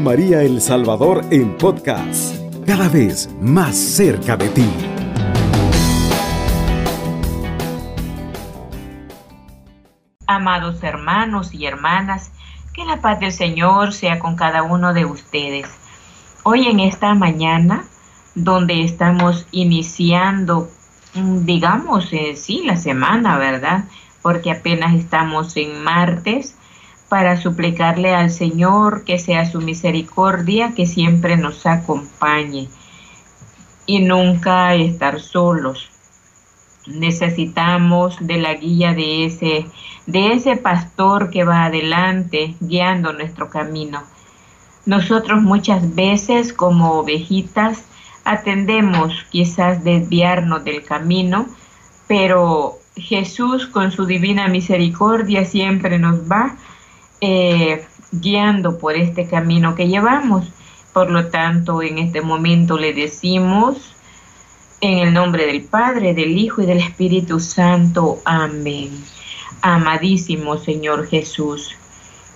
María El Salvador en podcast, cada vez más cerca de ti. Amados hermanos y hermanas, que la paz del Señor sea con cada uno de ustedes. Hoy en esta mañana, donde estamos iniciando, mm, digamos, eh, sí, la semana, ¿verdad? Porque apenas estamos en martes, para suplicarle al Señor que sea su misericordia, que siempre nos acompañe y nunca estar solos. Necesitamos de la guía de ese, de ese pastor que va adelante guiando nuestro camino. Nosotros muchas veces como ovejitas atendemos quizás desviarnos del camino, pero Jesús con su divina misericordia siempre nos va eh, guiando por este camino que llevamos. Por lo tanto, en este momento le decimos, en el nombre del Padre, del Hijo y del Espíritu Santo. Amén. Amadísimo Señor Jesús,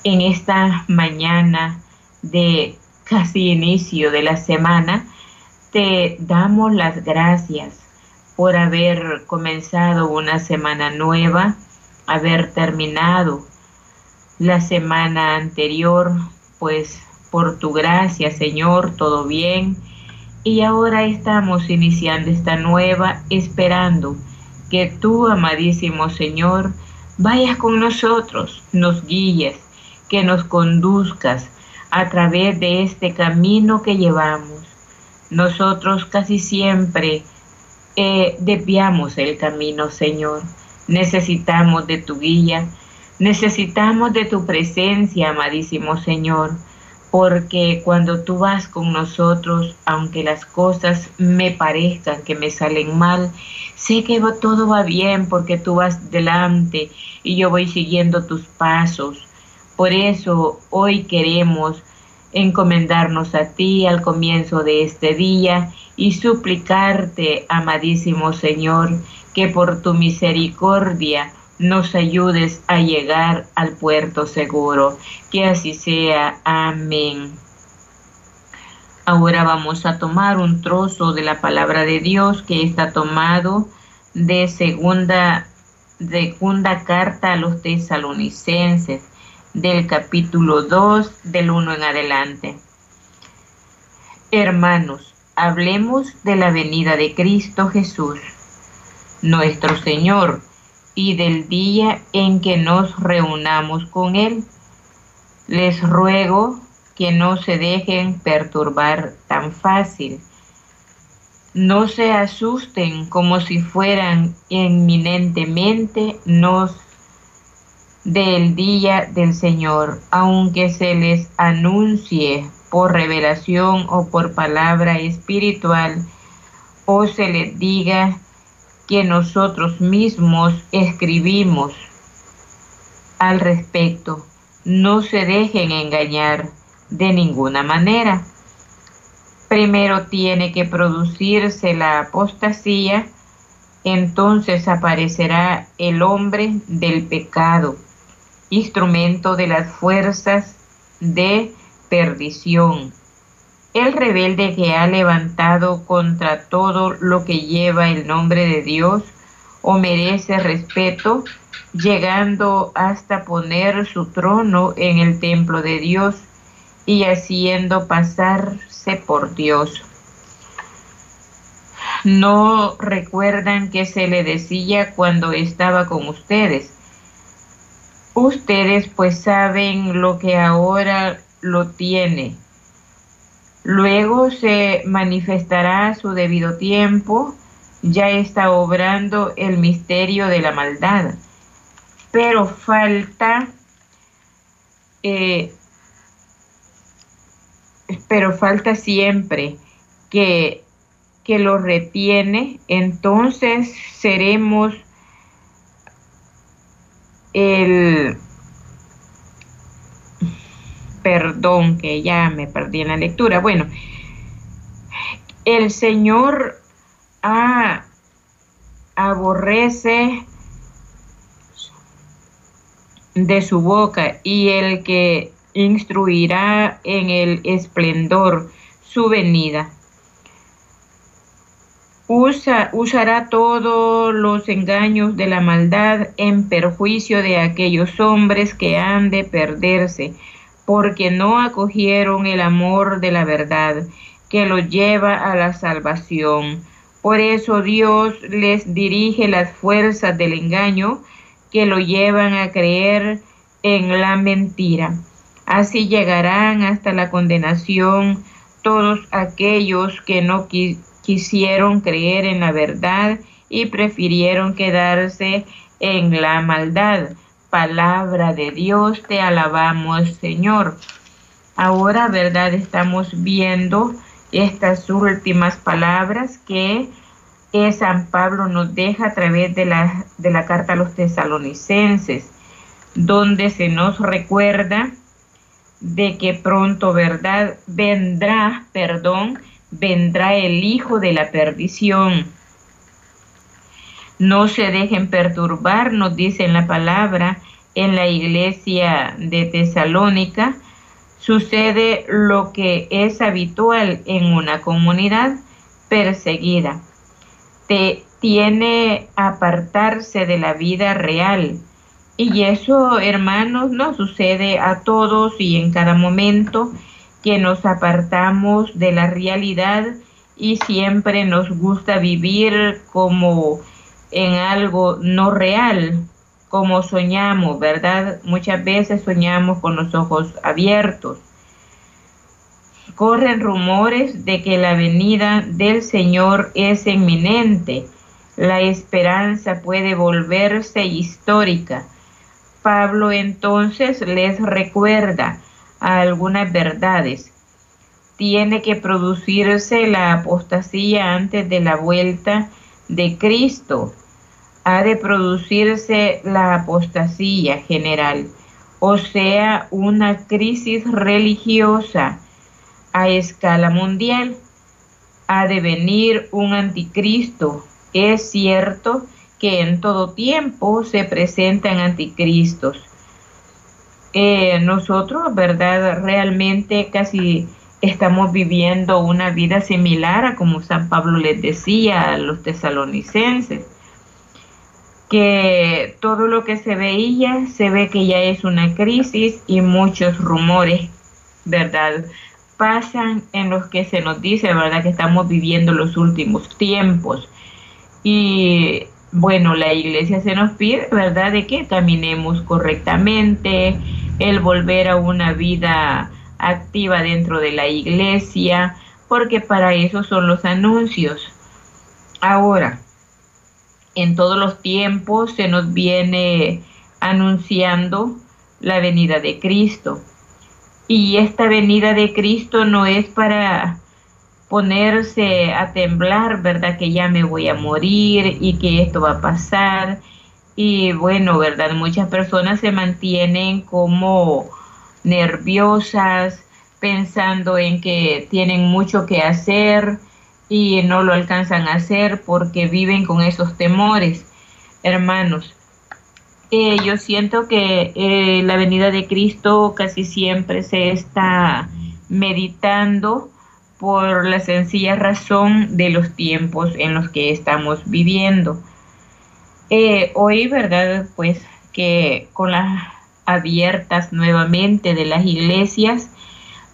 en esta mañana de casi inicio de la semana, te damos las gracias por haber comenzado una semana nueva, haber terminado la semana anterior, pues por tu gracia, Señor, todo bien. Y ahora estamos iniciando esta nueva, esperando que tú, amadísimo Señor, vayas con nosotros, nos guíes, que nos conduzcas a través de este camino que llevamos. Nosotros casi siempre eh, desviamos el camino, Señor. Necesitamos de tu guía Necesitamos de tu presencia, amadísimo Señor, porque cuando tú vas con nosotros, aunque las cosas me parezcan que me salen mal, sé que todo va bien porque tú vas delante y yo voy siguiendo tus pasos. Por eso hoy queremos encomendarnos a ti al comienzo de este día y suplicarte, amadísimo Señor, que por tu misericordia nos ayudes a llegar al puerto seguro. Que así sea. Amén. Ahora vamos a tomar un trozo de la palabra de Dios que está tomado de segunda, carta a los tesalonicenses del capítulo 2 del 1 en adelante. Hermanos, hablemos de la venida de Cristo Jesús, nuestro Señor y del día en que nos reunamos con Él. Les ruego que no se dejen perturbar tan fácil. No se asusten como si fueran inminentemente nos del día del Señor, aunque se les anuncie por revelación o por palabra espiritual, o se les diga que nosotros mismos escribimos al respecto. No se dejen engañar de ninguna manera. Primero tiene que producirse la apostasía, entonces aparecerá el hombre del pecado, instrumento de las fuerzas de perdición el rebelde que ha levantado contra todo lo que lleva el nombre de Dios o merece respeto, llegando hasta poner su trono en el templo de Dios y haciendo pasarse por Dios. No recuerdan que se le decía cuando estaba con ustedes. Ustedes pues saben lo que ahora lo tiene Luego se manifestará a su debido tiempo, ya está obrando el misterio de la maldad. Pero falta, eh, pero falta siempre que, que lo retiene, entonces seremos el perdón, que ya me perdí en la lectura. Bueno, el Señor aborrece de su boca y el que instruirá en el esplendor su venida. Usa, usará todos los engaños de la maldad en perjuicio de aquellos hombres que han de perderse, porque no acogieron el amor de la verdad, que los lleva a la salvación. Por eso Dios les dirige las fuerzas del engaño que lo llevan a creer en la mentira. Así llegarán hasta la condenación todos aquellos que no quisieron creer en la verdad y prefirieron quedarse en la maldad. Palabra de Dios, te alabamos Señor. Ahora, ¿verdad? Estamos viendo estas últimas palabras que San Pablo nos deja a través de la, de la carta a los tesalonicenses, donde se nos recuerda de que pronto, ¿verdad? Vendrá, perdón, vendrá el Hijo de la perdición. No se dejen perturbar, nos dice en la palabra, en la iglesia de Tesalónica, sucede lo que es habitual en una comunidad perseguida. Te tiene apartarse de la vida real. Y eso, hermanos, nos sucede a todos y en cada momento que nos apartamos de la realidad y siempre nos gusta vivir como en algo no real, como soñamos, ¿verdad? Muchas veces soñamos con los ojos abiertos. Corren rumores de que la venida del Señor es inminente. La esperanza puede volverse histórica. Pablo entonces les recuerda, algunas verdades. Tiene que producirse la apostasía antes de la vuelta de Cristo. Ha de producirse la apostasía general, o sea, una crisis religiosa a escala mundial. Ha de venir un anticristo. Es cierto que en todo tiempo se presentan anticristos eh, nosotros, ¿verdad? Realmente casi estamos viviendo una vida similar a como San Pablo les decía a los tesalonicenses, que todo lo que se veía se ve que ya es una crisis y muchos rumores, ¿verdad? Pasan en los que se nos dice, ¿verdad? Que estamos viviendo los últimos tiempos. Y bueno, la iglesia se nos pide, ¿verdad?, de que caminemos correctamente, el volver a una vida activa dentro de la iglesia, porque para eso son los anuncios. Ahora, en todos los tiempos se nos viene anunciando la venida de Cristo. Y esta venida de Cristo no es para ponerse a temblar, ¿verdad? Que ya me voy a morir y que esto va a pasar. Y bueno, ¿verdad? Muchas personas se mantienen como nerviosas, pensando en que tienen mucho que hacer y no lo alcanzan a hacer porque viven con esos temores. Hermanos, eh, yo siento que eh, la venida de Cristo casi siempre se está meditando por la sencilla razón de los tiempos en los que estamos viviendo. Eh, hoy, ¿verdad? Pues que con las abiertas nuevamente de las iglesias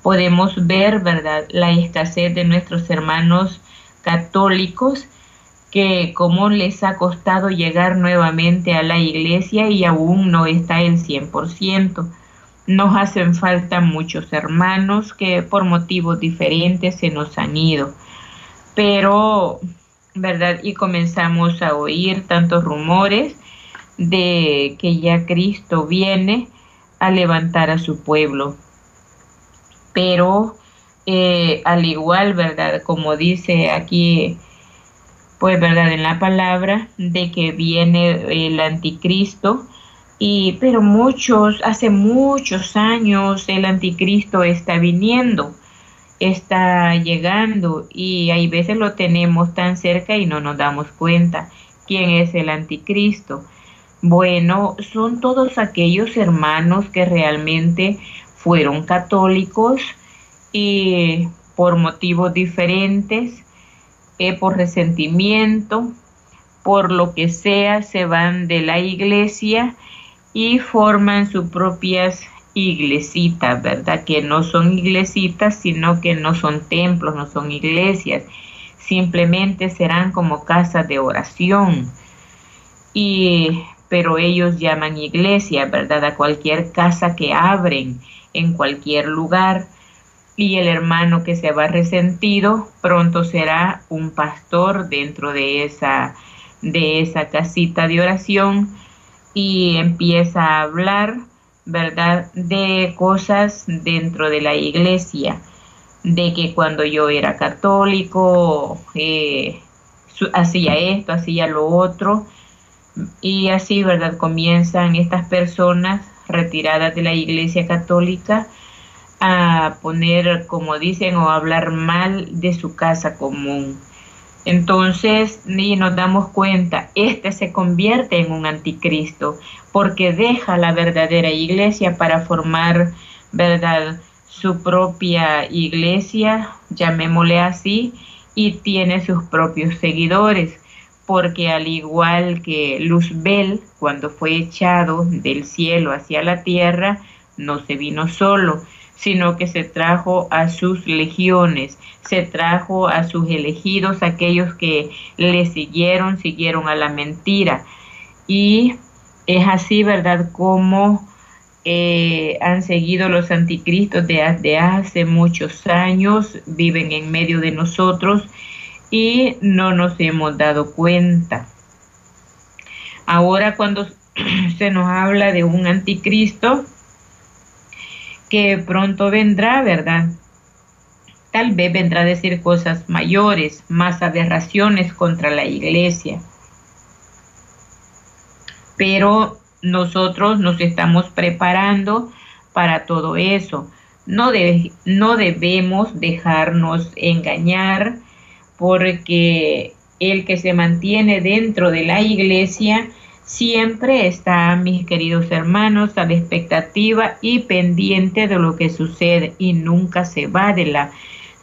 podemos ver, ¿verdad? La escasez de nuestros hermanos católicos que como les ha costado llegar nuevamente a la iglesia y aún no está el 100%. Nos hacen falta muchos hermanos que por motivos diferentes se nos han ido. Pero, ¿verdad? Y comenzamos a oír tantos rumores de que ya Cristo viene a levantar a su pueblo. Pero eh, al igual, ¿verdad? Como dice aquí, pues, ¿verdad? En la palabra de que viene el anticristo, y, pero muchos, hace muchos años el anticristo está viniendo, está llegando y hay veces lo tenemos tan cerca y no nos damos cuenta quién es el anticristo. Bueno, son todos aquellos hermanos que realmente fueron católicos y por motivos diferentes, eh, por resentimiento, por lo que sea, se van de la iglesia y forman sus propias iglesitas, ¿verdad? Que no son iglesitas, sino que no son templos, no son iglesias, simplemente serán como casas de oración. Y pero ellos llaman iglesia, ¿verdad? A cualquier casa que abren en cualquier lugar. Y el hermano que se va resentido pronto será un pastor dentro de esa, de esa casita de oración y empieza a hablar, ¿verdad? De cosas dentro de la iglesia, de que cuando yo era católico eh, hacía esto, hacía lo otro y así, ¿verdad? Comienzan estas personas retiradas de la Iglesia Católica a poner, como dicen, o hablar mal de su casa común. Entonces, y nos damos cuenta, este se convierte en un anticristo porque deja la verdadera iglesia para formar, ¿verdad? Su propia iglesia, llamémosle así, y tiene sus propios seguidores porque al igual que Luzbel, cuando fue echado del cielo hacia la tierra, no se vino solo, sino que se trajo a sus legiones, se trajo a sus elegidos, aquellos que le siguieron, siguieron a la mentira. Y es así, ¿verdad?, como eh, han seguido los anticristos de hace muchos años, viven en medio de nosotros y no nos hemos dado cuenta. Ahora cuando se nos habla de un anticristo que pronto vendrá, ¿verdad? Tal vez vendrá a decir cosas mayores, más aberraciones contra la iglesia. Pero nosotros nos estamos preparando para todo eso. No, no debemos dejarnos engañar porque el que se mantiene dentro de la iglesia siempre está, mis queridos hermanos, a la expectativa y pendiente de lo que sucede y nunca se va de la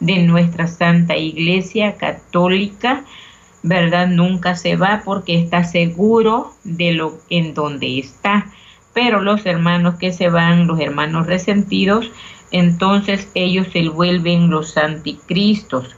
de nuestra Santa Iglesia Católica, ¿verdad? Nunca se va porque está seguro de lo en donde está. Pero los hermanos que se van, los hermanos resentidos, entonces ellos se vuelven los anticristos,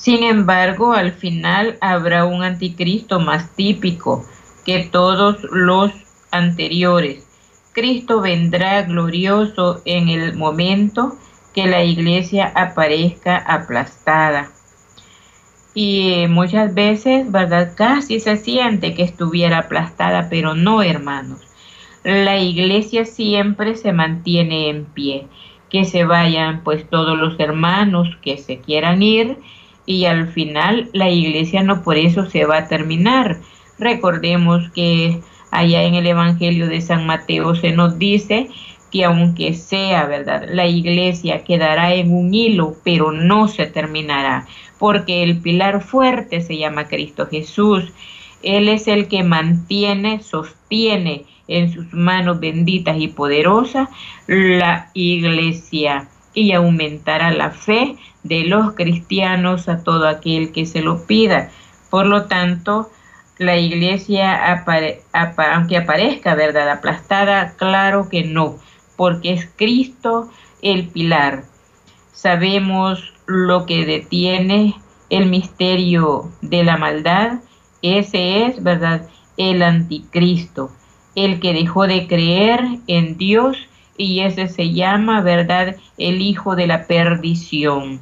sin embargo, al final habrá un anticristo más típico que todos los anteriores. Cristo vendrá glorioso en el momento que la iglesia aparezca aplastada. Y muchas veces, ¿verdad? Casi se siente que estuviera aplastada, pero no, hermanos. La iglesia siempre se mantiene en pie. Que se vayan pues todos los hermanos que se quieran ir y al final la iglesia no por eso se va a terminar. Recordemos que allá en el Evangelio de San Mateo se nos dice que aunque sea verdad, la iglesia quedará en un hilo, pero no se terminará, porque el pilar fuerte se llama Cristo Jesús. Él es el que mantiene, sostiene en sus manos benditas y poderosas la iglesia y aumentará la fe de los cristianos a todo aquel que se lo pida. Por lo tanto, la iglesia, aunque aparezca, ¿verdad? Aplastada, claro que no, porque es Cristo el pilar. Sabemos lo que detiene el misterio de la maldad, ese es, ¿verdad? El anticristo, el que dejó de creer en Dios y ese se llama, ¿verdad?, el hijo de la perdición.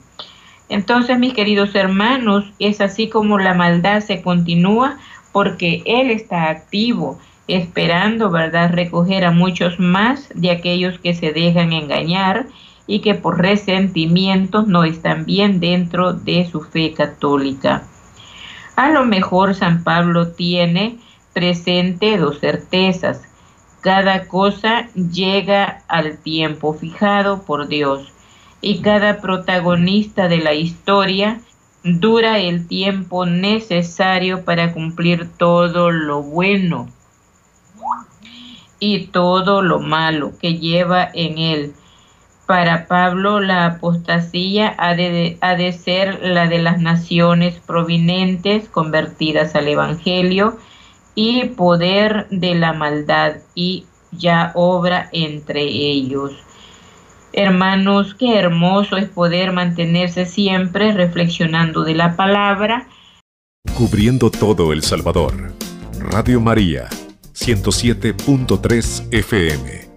Entonces, mis queridos hermanos, es así como la maldad se continúa porque Él está activo, esperando, ¿verdad?, recoger a muchos más de aquellos que se dejan engañar y que por resentimientos no están bien dentro de su fe católica. A lo mejor San Pablo tiene presente dos certezas. Cada cosa llega al tiempo fijado por Dios y cada protagonista de la historia dura el tiempo necesario para cumplir todo lo bueno. y todo lo malo que lleva en él. Para Pablo la apostasía ha de, ser la de las naciones provinentes convertidas al Evangelio y poder de la maldad y ya obra entre ellos. Hermanos, qué hermoso es poder mantenerse siempre reflexionando de la palabra. Cubriendo todo El Salvador. Radio María, 107.3 FM.